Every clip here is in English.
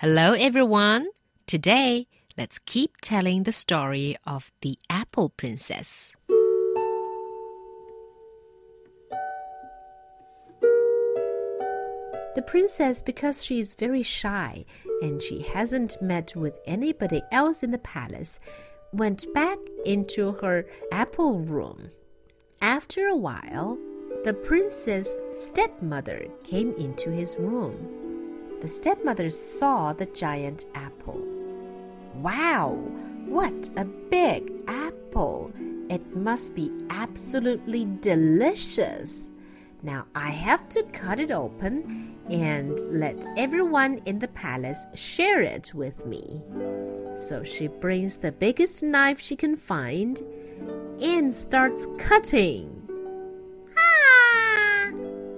Hello, everyone. Today, let's keep telling the story of the Apple Princess. The princess, because she is very shy and she hasn't met with anybody else in the palace, went back into her apple room. After a while, the princess' stepmother came into his room the stepmother saw the giant apple. Wow, what a big apple! It must be absolutely delicious. Now I have to cut it open and let everyone in the palace share it with me. So she brings the biggest knife she can find and starts cutting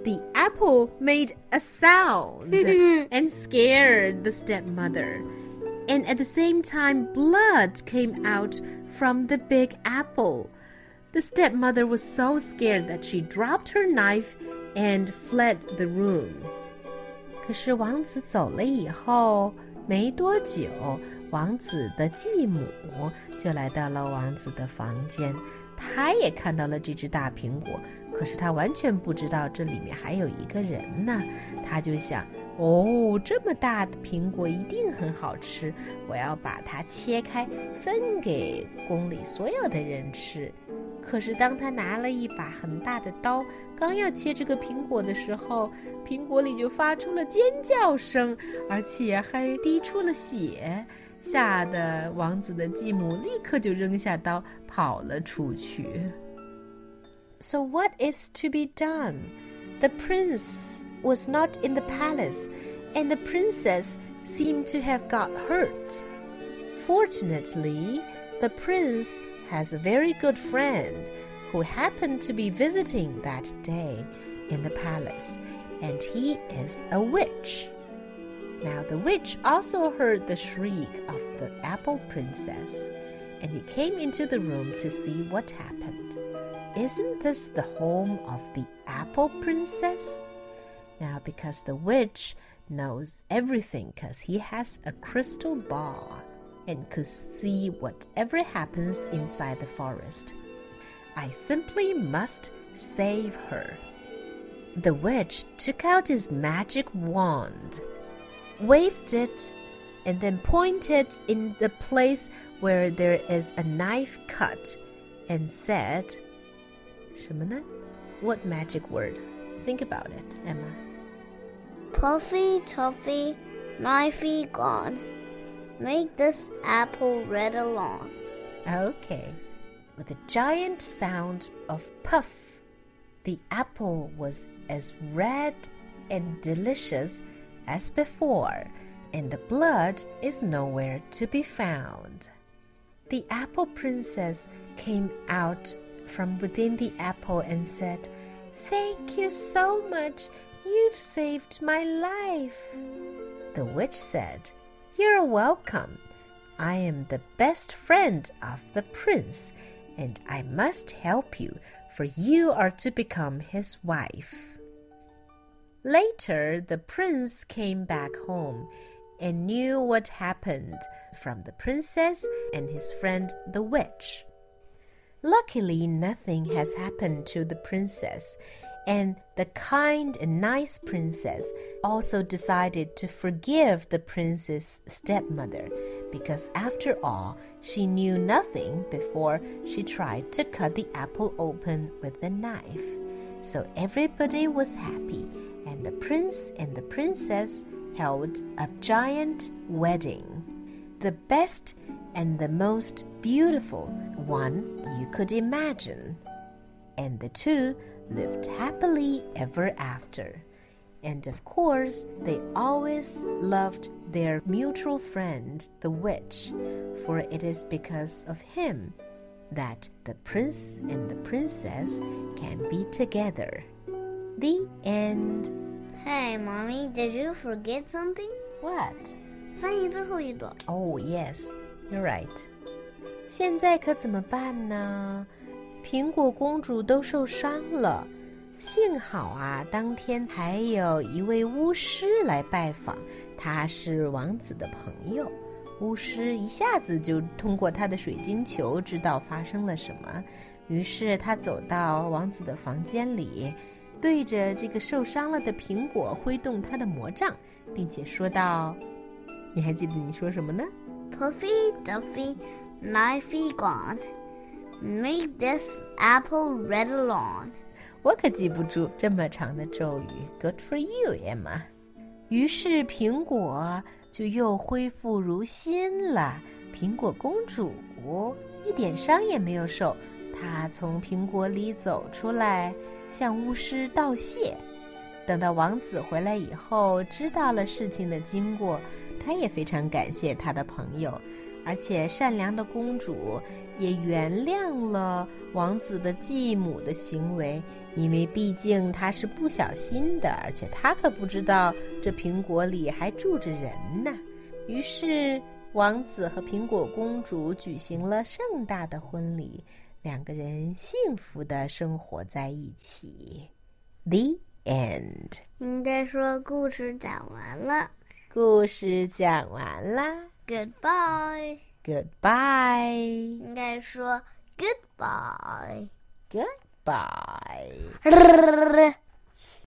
the apple made a sound and scared the stepmother. And at the same time, blood came out from the big apple. The stepmother was so scared that she dropped her knife and fled the room. 可是王子走了以后没多久，王子的继母就来到了王子的房间。他也看到了这只大苹果， 可是他完全不知道这里面还有一个人呢。他就想：哦，这么大的苹果一定很好吃，我要把它切开，分给宫里所有的人吃。可是当他拿了一把很大的刀，刚要切这个苹果的时候，苹果里就发出了尖叫声，而且还滴出了血。吓得王子的继母立刻就扔下刀跑了出去。So what is to be done? The prince was not in the palace, and the princess seemed to have got hurt. Fortunately, the prince has a very good friend who happened to be visiting that day in the palace, and he is a witch. Now the witch also heard the shriek of the apple princess, and he came into the room to see what happened. Isn't this the home of the apple princess? Now, because the witch knows everything, because he has a crystal ball and could see whatever happens inside the forest. I simply must save her. The witch took out his magic wand waved it, and then pointed in the place where there is a knife cut and said, 什么呢? What magic word? Think about it, Emma. Puffy, toffy, knifey gone. Make this apple red along. Okay. With a giant sound of puff, the apple was as red and delicious as before, and the blood is nowhere to be found. The apple princess came out from within the apple and said, Thank you so much. You've saved my life. The witch said, You're welcome. I am the best friend of the prince, and I must help you, for you are to become his wife. Later, the prince came back home and knew what happened from the princess and his friend the witch. Luckily, nothing has happened to the princess, and the kind and nice princess also decided to forgive the prince's stepmother because, after all, she knew nothing before she tried to cut the apple open with a knife. So everybody was happy and the prince and the princess held a giant wedding, the best and the most beautiful one could imagine. And the two lived happily ever after. And of course, they always loved their mutual friend, the witch, for it is because of him that the prince and the princess can be together. The end. Hey, mommy, did you forget something? What? Oh yes, you're right. 现在可怎么办呢？苹果公主都受伤了，幸好啊，当天还有一位巫师来拜访，他是王子的朋友。巫师一下子就通过他的水晶球知道发生了什么，于是他走到王子的房间里，对着这个受伤了的苹果挥动他的魔杖，并且说道：“你还记得你说什么呢？”Puffy, Duffy, knifey gone, make this apple red alone。我可记不住这么长的咒语。Good for you, Emma。于是苹果。就又恢复如新了。苹果公主一点伤也没有受，她从苹果里走出来，向巫师道谢。等到王子回来以后，知道了事情的经过，他也非常感谢他的朋友，而且善良的公主也原谅了王子的继母的行为。因为毕竟她是不小心的，而且她可不知道这苹果里还住着人呢。于是，王子和苹果公主举行了盛大的婚礼，两个人幸福的生活在一起。The end。应该说故事讲完了。故事讲完了。Goodbye。Goodbye。应该说 Goodbye。Good。Bye.